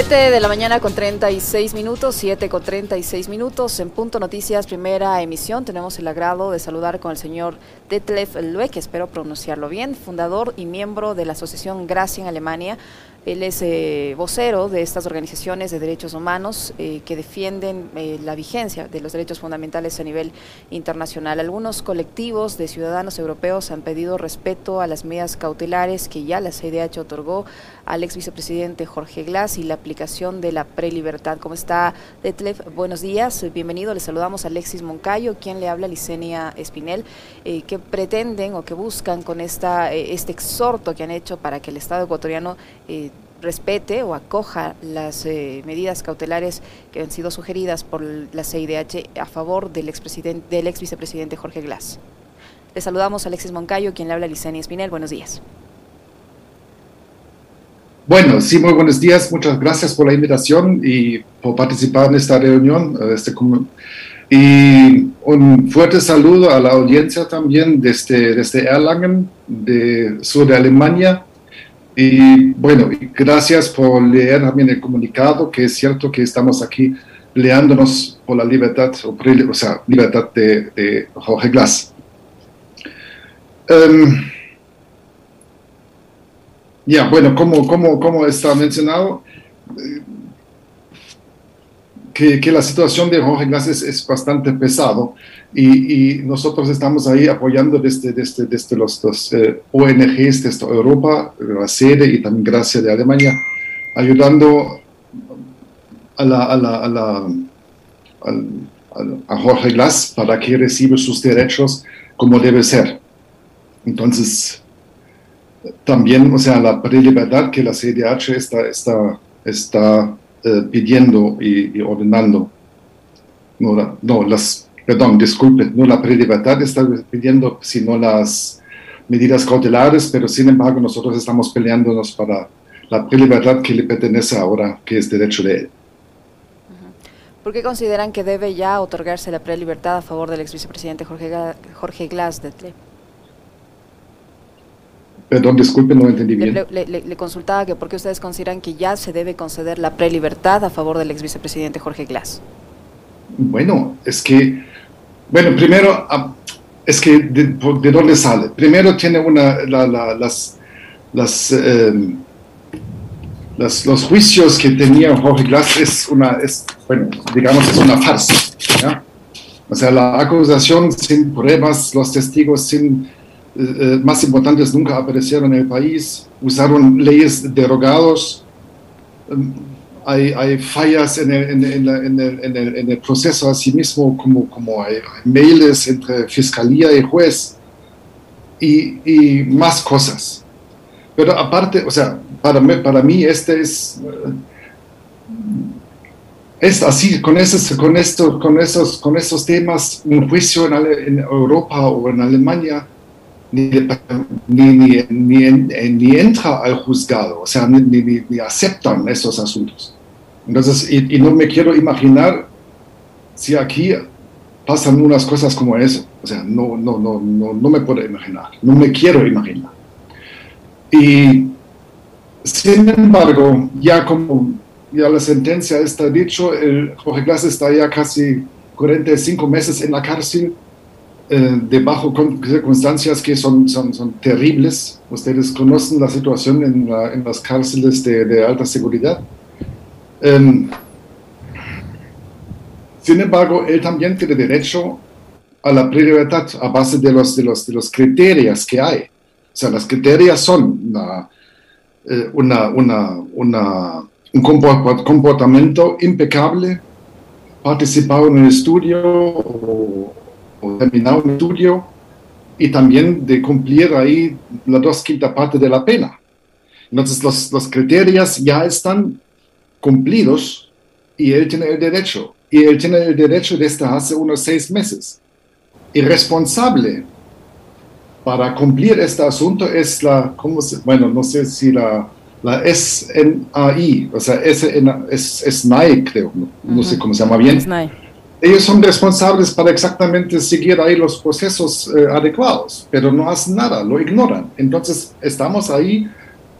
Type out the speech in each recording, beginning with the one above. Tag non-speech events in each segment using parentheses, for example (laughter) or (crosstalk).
7 de la mañana con 36 minutos, 7 con 36 minutos. En Punto Noticias, primera emisión, tenemos el agrado de saludar con el señor Detlef Lueck, espero pronunciarlo bien, fundador y miembro de la Asociación Gracia en Alemania. Él es eh, vocero de estas organizaciones de derechos humanos eh, que defienden eh, la vigencia de los derechos fundamentales a nivel internacional. Algunos colectivos de ciudadanos europeos han pedido respeto a las medidas cautelares que ya la CIDH otorgó al ex vicepresidente Jorge Glass y la aplicación de la prelibertad. ¿Cómo está, Detlef? Buenos días, bienvenido. Le saludamos a Alexis Moncayo, quien le habla Licenia Espinel. ¿Qué pretenden o qué buscan con esta, este exhorto que han hecho para que el Estado ecuatoriano respete o acoja las eh, medidas cautelares que han sido sugeridas por la CIDH a favor del expresidente del ex vicepresidente Jorge Glass. Le saludamos a Alexis Moncayo, quien le habla a Licenia Espinel. Buenos días. Bueno, sí, muy buenos días. Muchas gracias por la invitación y por participar en esta reunión. Este, y un fuerte saludo a la audiencia también desde, desde Erlangen, de sur de Alemania y bueno, gracias por leer también el comunicado, que es cierto que estamos aquí peleándonos por la libertad, o, sea, libertad de, Jorge Glass. Em, ya, bueno, como, como, como está mencionado, que, la situación de Jorge Glass es, bastante pesado y, nosotros estamos ahí apoyando desde, desde, desde los dos eh, ONGs desde Europa, la sede y también gracias de Alemania, ayudando a, la, a, la, a, Jorge Glass para que reciba sus derechos como debe ser. Entonces, también, o sea, la prelibertad que la CDH está, está, está eh, pidiendo y, ordenando. No, no, las, perdón, disculpe, no la prelibertad está pidiendo, sino las medidas cautelares, pero sin embargo nosotros estamos peleándonos para la prelibertad que le pertenece ahora, que es derecho de él. ¿Por qué consideran que debe ya otorgarse la prelibertad a favor del ex vicepresidente Jorge, Jorge Glass de Perdón, disculpe, no entendí bien. Le, consultaba que por qué ustedes consideran que ya se debe conceder la prelibertad a favor del ex vicepresidente Jorge Glass. Bueno, es que, bueno, primero, ah, es que de, dónde sale. Primero tiene una, las, las, em, las, los juicios que tenía Jorge Glass es una, es, bueno, digamos, es una farsa. O sea, la acusación sin pruebas, los testigos sin eh, eh, más importantes nunca aparecieron en el país, usaron leyes derogados, em, hay, hay fallas en el, en, en, el, en, el, proceso así mismo, como, como hay, mails entre fiscalía y juez y, y, más cosas. Pero aparte, o sea, para mí, para mí este es... Es así, con, esos, con, esto, con, esos, con esos temas, un juicio en, Europa o en Alemania ni, ni, ni, entra al juzgado, o sea, ni, aceptan esos asuntos. Entonces, y, no me quiero imaginar si aquí pasan unas cosas como eso. O sea, no, no, no, no, no me puedo imaginar, no me quiero imaginar. Y sin embargo, ya como ya la sentencia está dicho, el Jorge Glass está ya casi 45 meses en la cárcel eh, de bajo circunstancias que son, son, son, terribles. Ustedes conocen la situación en, en las cárceles de, de alta seguridad. Em, sin embargo, él también tiene derecho a la prioridad a base de los, de los, de los criterios que hay. O sea, los criterios son una, eh, una, una, una, un comportamiento impecable, participar en un estudio o, o terminar un estudio y también de cumplir ahí la dos quinta parte de la pena. Entonces los, los criterios ya están cumplidos y él tiene el derecho. Y él tiene el derecho desde hace unos seis meses. Y responsable para cumplir este asunto es la, ¿cómo se, bueno, no sé si la, la SNAI, o sea, es, es, SNAI creo, no, sé cómo se llama bien ellos son responsables para exactamente seguir ahí los procesos eh, adecuados, pero no hacen nada, lo ignoran. Entonces estamos ahí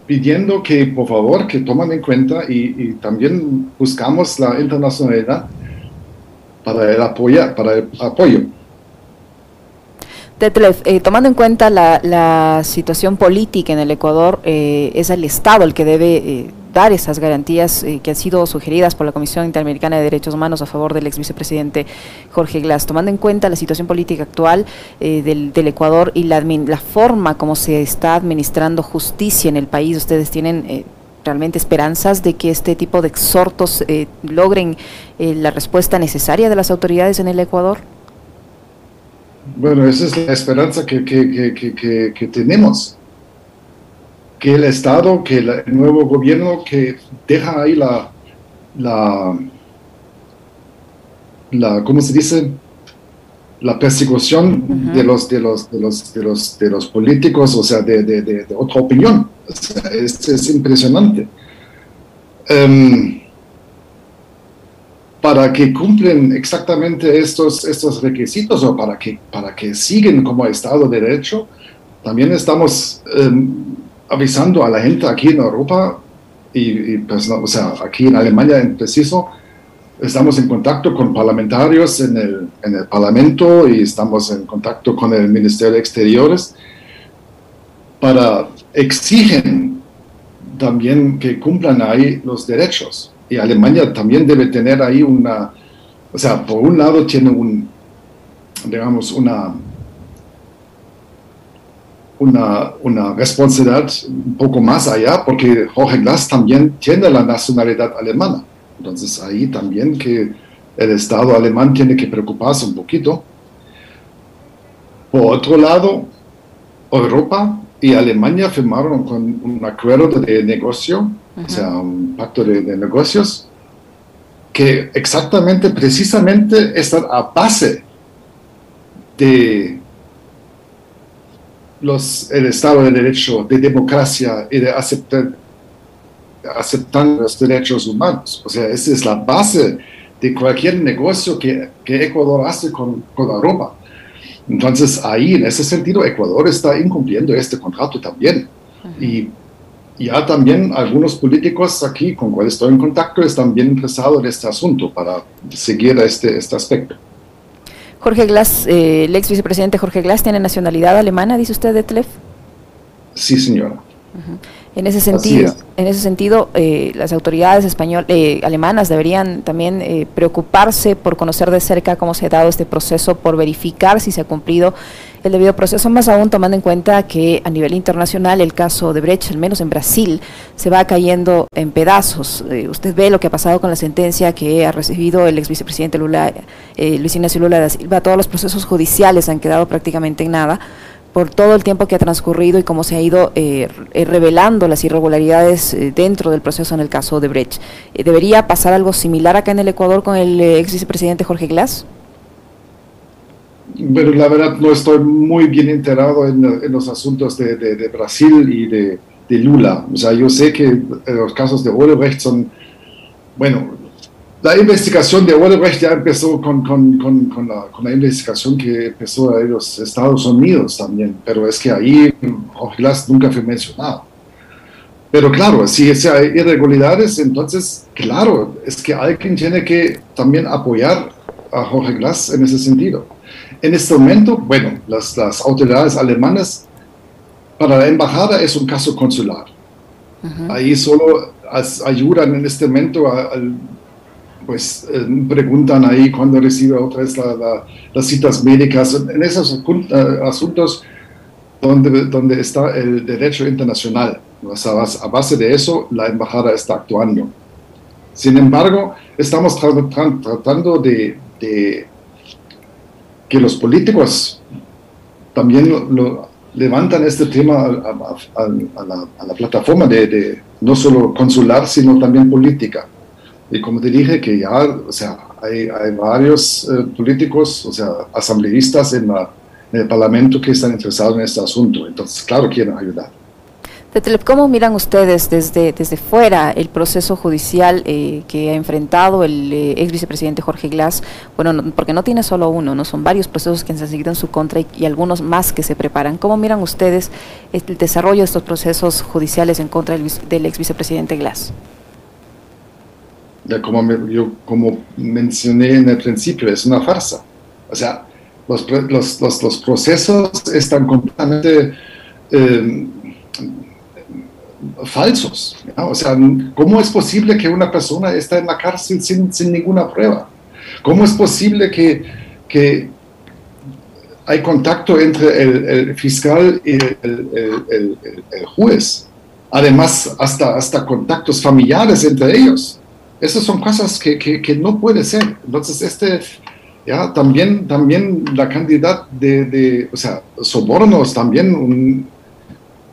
pidiendo que por favor que tomen en cuenta y, también buscamos la internacionalidad para el apoyo. Para el apoyo. Detlef, eh, tomando en cuenta la, situación política en el Ecuador, eh, es el Estado el que debe dar esas garantías que han sido sugeridas por la Comisión Interamericana de Derechos Humanos a favor del ex vicepresidente Jorge Glass. Tomando en cuenta la situación política actual del, Ecuador y la, la, forma como se está administrando justicia en el país, ¿ustedes tienen realmente esperanzas de que este tipo de exhortos logren la respuesta necesaria de las autoridades en el Ecuador? Bueno, esa es la esperanza que, tenemos. Que el Estado, que el nuevo gobierno que deja ahí la, la, la ¿cómo se dice? La persecución de, los, de, los, de, los, de, los, de los políticos, o sea, de, de, otra opinión. es, es, impresionante. Em, para que cumplen exactamente estos, estos requisitos o para que, para que siguen como Estado de Derecho, también estamos em, avisando a la gente aquí en Europa y, pues, o sea, aquí en Alemania en preciso, estamos en contacto con parlamentarios en el, en el Parlamento y estamos en contacto con el Ministerio de Exteriores para exigen también que cumplan ahí los derechos. Y Alemania también debe tener ahí una, o sea, por un lado tiene un, digamos, una, una, una responsabilidad un poco más allá, porque Jorge Glass también tiene la nacionalidad alemana. Entonces ahí también que el Estado alemán tiene que preocuparse un poquito. Por otro lado, Europa y Alemania firmaron con un acuerdo de negocio o sea, un pacto de, negocios, que exactamente, precisamente está a base de los, el Estado de Derecho, de democracia y de aceptar, aceptar los derechos humanos. O sea, esa es la base de cualquier negocio que, que Ecuador hace con, con Europa. Entonces, ahí, en ese sentido, Ecuador está incumpliendo este contrato también. Y ya también algunos políticos aquí con cuales estoy en contacto están bien interesados en este asunto para seguir este, este aspecto. Jorge Glass, eh, el ex vicepresidente Jorge Glass, ¿tiene nacionalidad alemana, dice usted, Detlef? Sí, señora. En ese sentido, en ese sentido eh, las autoridades español, eh, alemanas deberían también eh, preocuparse por conocer de cerca cómo se ha dado este proceso, por verificar si se ha cumplido el debido proceso, más aún tomando en cuenta que a nivel internacional el caso de Brecht, al menos en Brasil, se va cayendo en pedazos. usted ve lo que ha pasado con la sentencia que ha recibido el ex vicepresidente Lula, Luis Ignacio Lula da Silva, todos los procesos judiciales han quedado prácticamente en nada por todo el tiempo que ha transcurrido y cómo se ha ido eh, eh, revelando las irregularidades eh, dentro del proceso en el caso de Brecht. ¿Debería pasar algo similar acá en el Ecuador con el ex vicepresidente Jorge Glass? Pero la verdad no estoy muy bien enterado en, los asuntos de, Brasil y de, Lula. O sea, yo sé que los casos de Odebrecht son, bueno, la investigación de Odebrecht ya empezó con, con, con, la, con, la, investigación que empezó en los Estados Unidos también, pero es que ahí Jorge Glass nunca fue mencionado. Pero claro, si hay irregularidades, entonces, claro, es que alguien tiene que también apoyar a Jorge Glass en ese sentido. En este momento, bueno, las, las autoridades alemanas, para la embajada es un caso consular. Ahí solo ayudan en este momento al pues eh, preguntan ahí cuando recibe otra vez las citas médicas, en esos eh, asuntos donde, donde está el derecho internacional. a base de eso, la embajada está actuando. Sin embargo, estamos tratando de, que los políticos también lo, levantan este tema a, la, plataforma de, no solo consular, sino también política. Y como te dije, que ya, o sea, hay, varios eh, políticos, o sea, asambleístas en, el Parlamento que están interesados en este asunto. Entonces, claro, quieren ayudar. ¿Cómo miran ustedes desde, desde fuera el proceso judicial eh, que ha enfrentado el eh, ex vicepresidente Jorge Glass? Bueno, porque no tiene solo uno, no son varios procesos que se han seguido en su contra y, algunos más que se preparan. ¿Cómo miran ustedes el desarrollo de estos procesos judiciales en contra del, del ex vicepresidente Glass? Ya como yo como mencioné en el principio, es una farsa. O sea, los, los, los, procesos están completamente eh, falsos. O sea, ¿cómo es posible que una persona está en la cárcel sin, sin ninguna prueba? ¿Cómo es posible que, que hay contacto entre el, fiscal y el, el, juez? Además, hasta, hasta contactos familiares entre ellos. Esas son cosas que, que, no puede ser. Entonces, este, ya, también, también la cantidad de, o sea, sobornos, también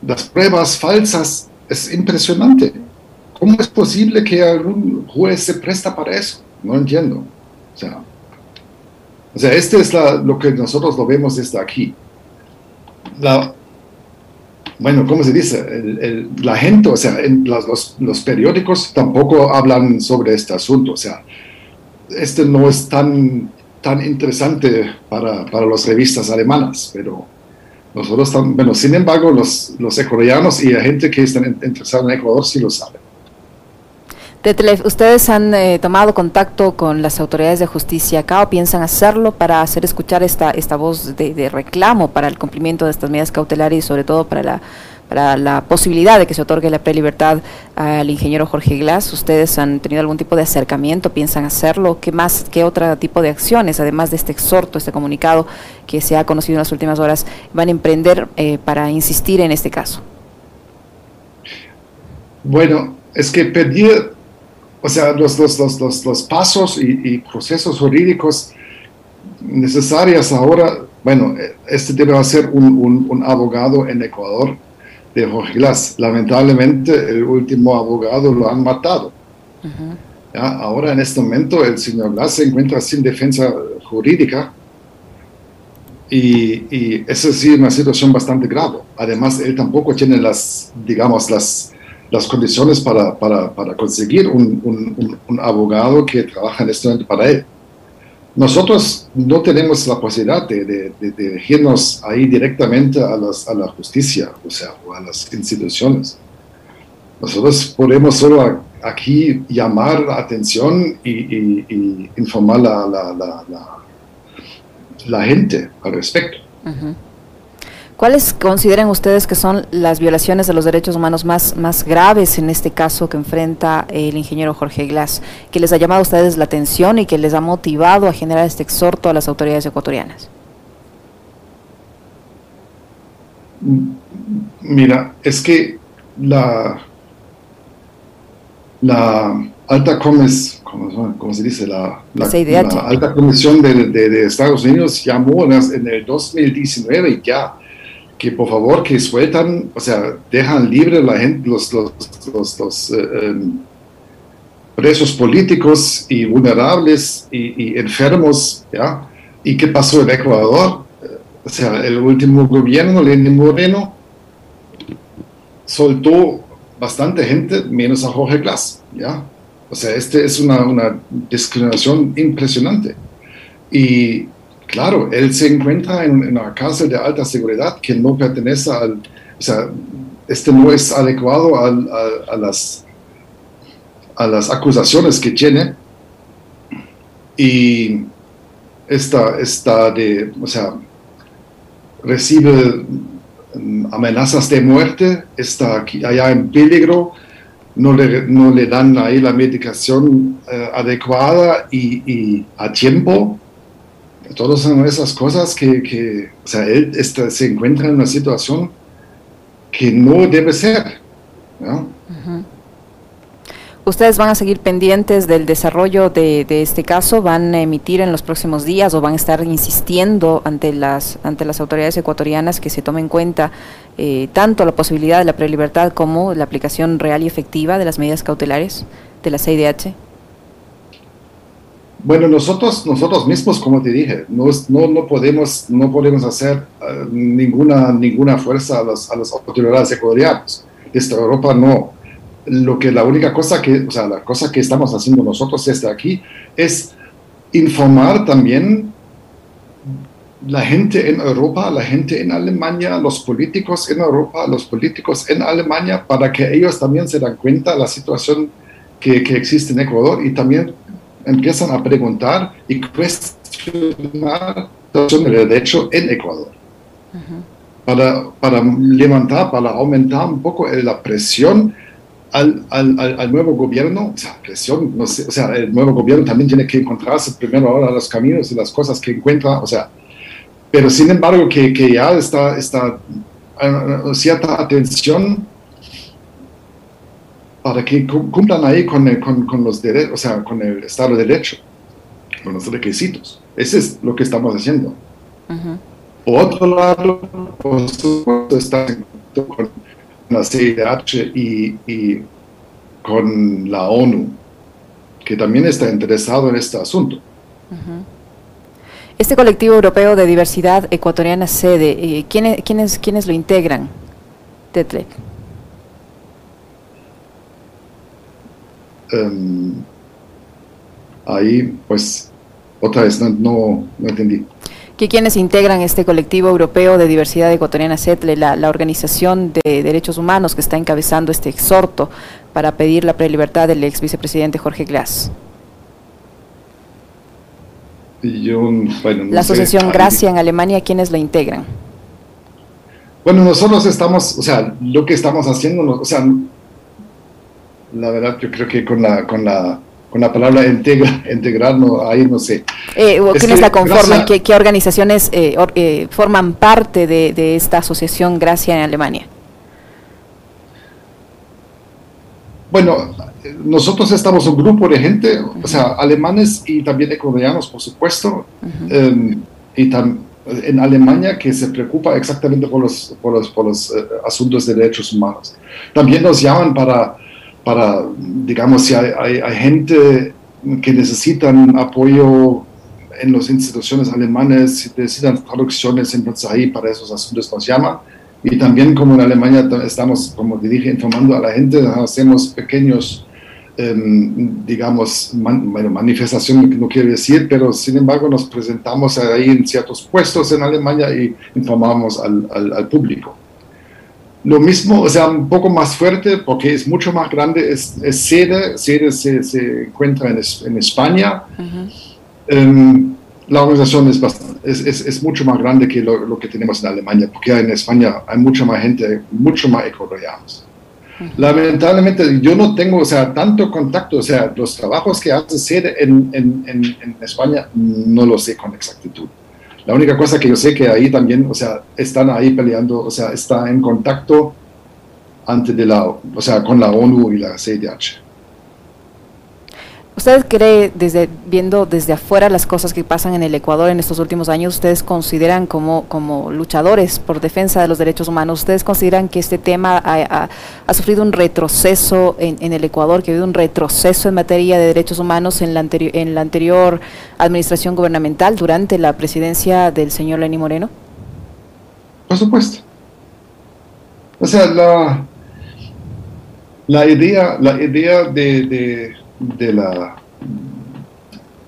las pruebas falsas es impresionante. ¿Cómo es posible que algún juez se presta para eso? No entiendo. O sea, o sea este es lo que nosotros lo vemos desde aquí. La, bueno, ¿cómo se dice? la gente, o sea, los, periódicos tampoco hablan sobre este asunto. O sea, este no es tan, tan interesante para, para las revistas alemanas, pero nosotros bueno, sin embargo, los, los ecuatorianos y la gente que está interesada en Ecuador sí lo saben. ¿Ustedes han eh, tomado contacto con las autoridades de justicia acá o piensan hacerlo para hacer escuchar esta, esta voz de, reclamo para el cumplimiento de estas medidas cautelares y sobre todo para la para la posibilidad de que se otorgue la prelibertad al ingeniero Jorge Glass. ¿Ustedes han tenido algún tipo de acercamiento? ¿Piensan hacerlo? ¿Qué más, qué otro tipo de acciones, además de este exhorto, este comunicado que se ha conocido en las últimas horas, van a emprender eh, para insistir en este caso? Bueno, es que pedir, o sea, los, los, los, los pasos y, procesos jurídicos necesarios ahora, bueno, este debe ser un, un abogado en Ecuador de Jorge Glass. Lamentablemente, el último abogado lo han matado. Ahora, en este momento, el señor Glass se encuentra sin defensa jurídica y, y eso sí es una situación bastante grave. Además, él tampoco tiene las, digamos, las, las condiciones para, para, para conseguir un, un, abogado que trabaja en este momento para él. Nosotros no tenemos la posibilidad de, dirigirnos ahí directamente a, a, la justicia, o sea, o a las instituciones. Nosotros podemos solo aquí llamar la atención y, informar a la, la, gente al respecto. ¿Cuáles consideran ustedes que son las violaciones de los derechos humanos más, más graves en este caso que enfrenta el ingeniero Jorge Glass, que les ha llamado a ustedes la atención y que les ha motivado a generar este exhorto a las autoridades ecuatorianas? Mira, es que la, la alta comis, ¿cómo, se dice? La, la, alta comisión de, de, Estados Unidos llamó en el 2019 y ya que por favor que sueltan, o sea, dejan libre la gente, los, los, los, eh, em, presos políticos y vulnerables y, enfermos, ¿ya? ¿Y qué pasó en Ecuador? O sea, el último gobierno, Lenin Moreno, soltó bastante gente, menos a Jorge Glass, ¿ya? O sea, este es una, una discriminación impresionante. Y Claro, él se encuentra en, una cárcel de alta seguridad que no pertenece al, o sea, este no es adecuado a, las, a las acusaciones que tiene. Y está de, o sea, recibe amenazas de muerte, está aquí, allá en peligro, no le, no le dan ahí la medicación eh, adecuada y, a tiempo todas son esas cosas que, o sea, él se encuentra en una situación que no debe ser. ¿Ustedes van a seguir pendientes del desarrollo de, este caso? ¿Van a emitir en los próximos días o van a estar insistiendo ante las, ante las autoridades ecuatorianas que se tome en cuenta eh, tanto la posibilidad de la prelibertad como la aplicación real y efectiva de las medidas cautelares de la CIDH? Bueno, nosotros, nosotros mismos, como te dije, no, no, podemos, no podemos hacer eh, ninguna, ninguna fuerza a, los, a las autoridades ecuatorianas. desde Europa no. Lo que la única cosa que, o sea, la cosa que estamos haciendo nosotros desde aquí es informar también la gente en Europa, la gente en Alemania, los políticos en Europa, los políticos en Alemania, para que ellos también se den cuenta de la situación que, que existe en Ecuador y también empiezan a preguntar y cuestionar el derecho en Ecuador. para, para, levantar, para aumentar un poco la presión al, al, al, nuevo gobierno, o sea, presión, no sé, o sea, el nuevo gobierno también tiene que encontrarse primero ahora los caminos y las cosas que encuentra, o sea, pero sin embargo que, que ya está, está uh, cierta atención para que cumplan ahí con, con, con los derechos, o sea, con el Estado de Derecho, con los requisitos. Ese es lo que estamos haciendo. Por otro lado, por supuesto, está con la CIDH y, y, con la ONU, que también está interesado en este asunto. Este colectivo europeo de diversidad ecuatoriana sede, eh, ¿quiénes, quiénes, quiénes lo integran, Tetlek? Um, ahí, pues, otra vez, no, no, no entendí. ¿Que ¿Quiénes integran este colectivo europeo de diversidad ecuatoriana CETLE, la, la, organización de derechos humanos que está encabezando este exhorto para pedir la prelibertad del ex vicepresidente Jorge Glass? Yo, bueno, no la asociación sé. Gracia en Alemania, ¿quiénes la integran? Bueno, nosotros estamos, o sea, lo que estamos haciendo, o sea, la verdad yo creo que con la, con la, con la palabra integra, (laughs) integrar, no, ahí no sé. Eh, ¿Quiénes la conforman? ¿Qué, ¿Qué, organizaciones eh, or, eh, forman parte de, de, esta asociación Gracia en Alemania? Bueno, nosotros estamos un grupo de gente, uh -huh. o sea, alemanes y también ecuatorianos, por supuesto, uh -huh. um, y tam, en Alemania que se preocupa exactamente por los, por los, por los uh, asuntos de derechos humanos. También nos llaman para, para digamos, si hay, gente que necesitan apoyo en las instituciones alemanas, si necesitan traducciones, entonces ahí para esos asuntos nos llaman. Y también como en Alemania estamos, como te dije, informando a la gente, hacemos pequeños digamos, man, bueno, no quiere decir, pero sin embargo nos presentamos ahí en ciertos puestos en Alemania y informamos al, al, al, público. Lo mismo, o sea, un poco más fuerte porque es mucho más grande, es, es sede, sede se, se encuentra en, en España. Uh -huh. um, la organización es, bastante, es, es, es, mucho más grande que lo, lo, que tenemos en Alemania, porque en España hay mucha más gente, mucho más ecuatorianos. Lamentablemente yo no tengo, o sea, tanto contacto, o sea, los trabajos que hace SED en, en, en, en, España no lo sé con exactitud. La única cosa que yo sé que ahí también, o sea, están ahí peleando, o sea, está en contacto ante de la, o sea, con la ONU y la CIDH. ¿Usted cree, desde, viendo desde afuera las cosas que pasan en el Ecuador en estos últimos años, ustedes consideran como, como luchadores por defensa de los derechos humanos, ustedes consideran que este tema ha, ha, sufrido un retroceso en, el Ecuador, que ha habido un retroceso en materia de derechos humanos en la, anteri en la anterior administración gubernamental durante la presidencia del señor Lenín Moreno? Por supuesto. O sea, la, la idea, la idea de, de de la,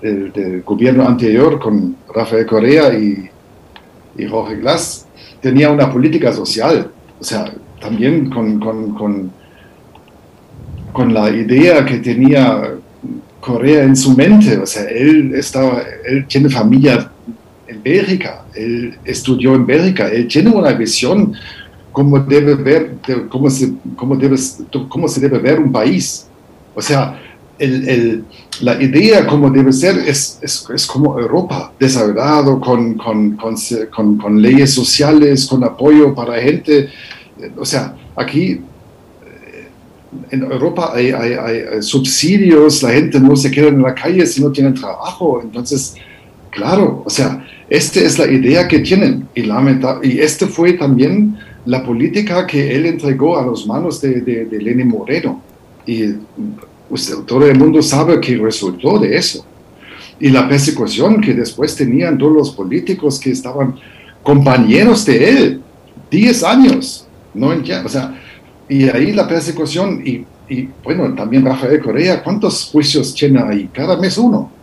del, del, gobierno anterior con Rafael Correa y, y, Jorge Glass tenía una política social, o sea, también con, con, con, con la idea que tenía Correa en su mente, o sea, él, estaba, él tiene familia en Bélgica, él estudió en Bélgica, él tiene una visión cómo debe ver, cómo se, cómo debe, cómo se debe ver un país. O sea, el, el, la idea como debe ser es, es, es como Europa, desarrollado con, con, con, con, leyes sociales, con apoyo para gente. O sea, aquí eh, en Europa hay, hay, hay, subsidios, la gente no se queda en la calle si no tienen trabajo. Entonces, claro, o sea, esta es la idea que tienen. Y, lamenta, y este fue también la política que él entregó a las manos de, de, de Lenin Moreno. Y usted, todo el mundo sabe que resultó de eso. Y la persecución que después tenían todos los políticos que estaban compañeros de él, 10 años, no o sea, Y ahí la persecución, y, y bueno, también Rafael Correa, ¿cuántos juicios tiene ahí? Cada mes uno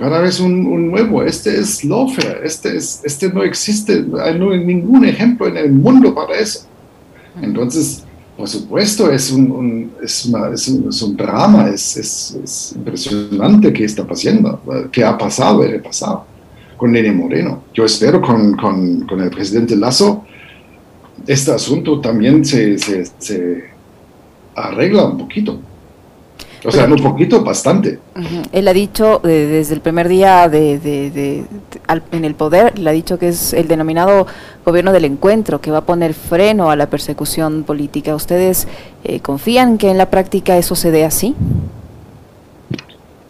cada vez un, un, nuevo. Este es lawfare, este, es, este no existe, hay no, ningún ejemplo en el mundo para eso. Entonces, por supuesto, es un, un es, una, es, un, es, un, drama, es, es, impresionante que está pasando, que ha pasado en el pasado con Nene Moreno. Yo espero con, con, con el presidente Lazo, este asunto también se, se, se arregla un poquito. O sea, un poquito, bastante. Él ha dicho eh, desde el primer día de, de, de, al, en el poder, le ha dicho que es el denominado gobierno del encuentro, que va a poner freno a la persecución política. ¿Ustedes eh, confían que en la práctica eso se dé así?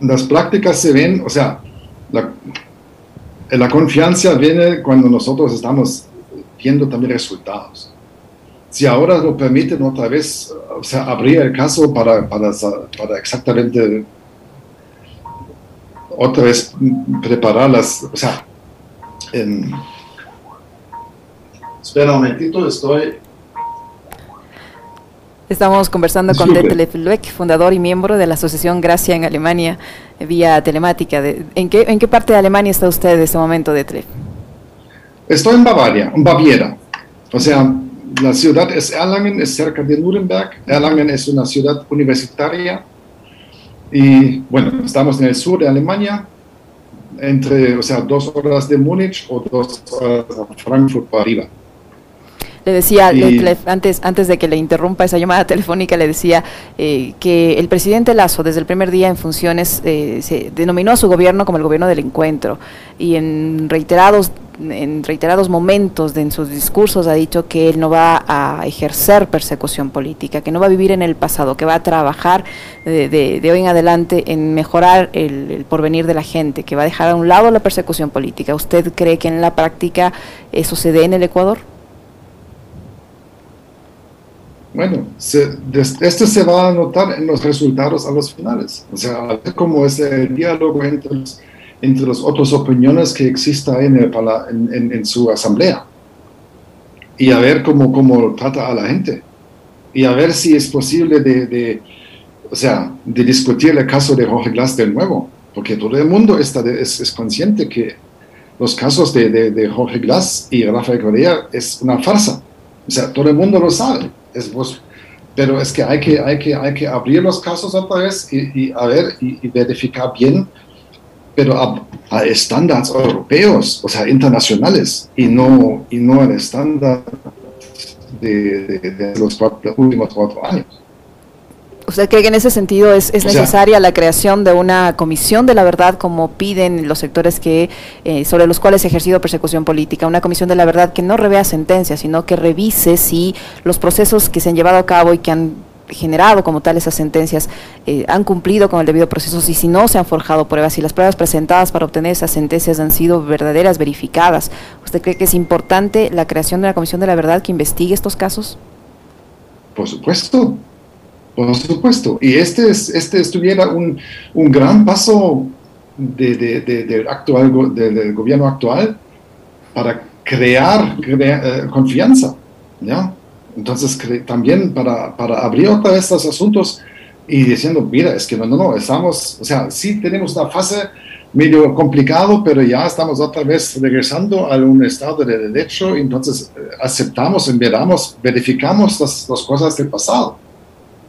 Las prácticas se ven, o sea, la, la confianza viene cuando nosotros estamos viendo también resultados si ahora lo permiten otra vez, o sea, abrir el caso para, para, para exactamente otra vez prepararlas, o sea, en... Espera un momentito, estoy... Estamos conversando con Detlef Lueck, fundador y miembro de la Asociación Gracia en Alemania, vía telemática. ¿En qué, ¿En qué parte de Alemania está usted en este momento, Detlef? Estoy en Bavaria, en Baviera. O sea, la ciudad es Erlangen, es cerca de Nuremberg. Erlangen es una ciudad universitaria y bueno, estamos en el sur de Alemania, entre, o sea, dos horas de Múnich o dos horas de Frankfurt para arriba. Le decía, y, antes, antes de que le interrumpa esa llamada (laughs) telefónica, le decía eh, que el presidente Lazo, desde el primer día en funciones, eh, se denominó a su gobierno como el gobierno del encuentro y en reiterados en reiterados momentos de, en sus discursos ha dicho que él no va a ejercer persecución política, que no va a vivir en el pasado, que va a trabajar de, de, de hoy en adelante en mejorar el, el, porvenir de la gente, que va a dejar a un lado la persecución política. ¿Usted cree que en la práctica eso se dé en el Ecuador? Bueno, se, esto se va a notar en los resultados a los finales. O sea, a ver cómo es el diálogo entre los, entre las otras opiniones que exista en, el, en, en, en, su asamblea. Y a ver cómo, cómo trata a la gente. Y a ver si es posible de, de o sea, de discutir el caso de Jorge Glass de nuevo. Porque todo el mundo está de, es, es, consciente que los casos de, de, de Jorge Glass y Rafael Correa es una farsa. O sea, todo el mundo lo sabe es pero es que hay que, hay que, hay que abrir los casos otra vez y, ver y, verificar bien, pero a, a, estándares europeos, o sea, internacionales, y no, y no al estándar de, de, los últimos cuatro años. ¿Usted cree que en ese sentido es, es necesaria sea, la creación de una comisión de la verdad como piden los sectores que eh, sobre los cuales se ha ejercido persecución política? Una comisión de la verdad que no revea sentencias, sino que revise si los procesos que se han llevado a cabo y que han generado como tal esas sentencias eh, han cumplido con el debido proceso y si no se han forjado pruebas, si las pruebas presentadas para obtener esas sentencias han sido verdaderas, verificadas. ¿Usted cree que es importante la creación de una comisión de la verdad que investigue estos casos? Por supuesto, por supuesto. Y este, es, este estuviera un, un gran paso de, de, de, de actual, del gobierno actual para crear, eh, confianza. ¿ya? Entonces, también para, para abrir otra vez estos asuntos y diciendo, mira, es que no, no, no, estamos, o sea, sí tenemos una fase medio complicado, pero ya estamos otra vez regresando a un estado de derecho, entonces eh, aceptamos, miramos, verificamos las, las cosas del pasado.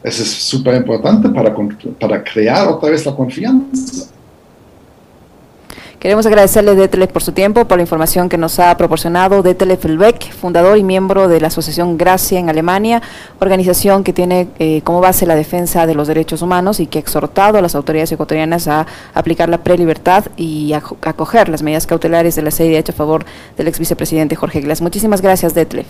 Eso es súper importante para, para crear otra vez la confianza. Queremos agradecerle Detlef por su tiempo, por la información que nos ha proporcionado. Detlef Elbeck, fundador y miembro de la Asociación Gracia en Alemania, organización que tiene eh, como base la defensa de los derechos humanos y que ha exhortado a las autoridades ecuatorianas a aplicar la prelibertad y a acoger las medidas cautelares de la CIDH a favor del ex vicepresidente Jorge Glass. Muchísimas gracias, Detlef.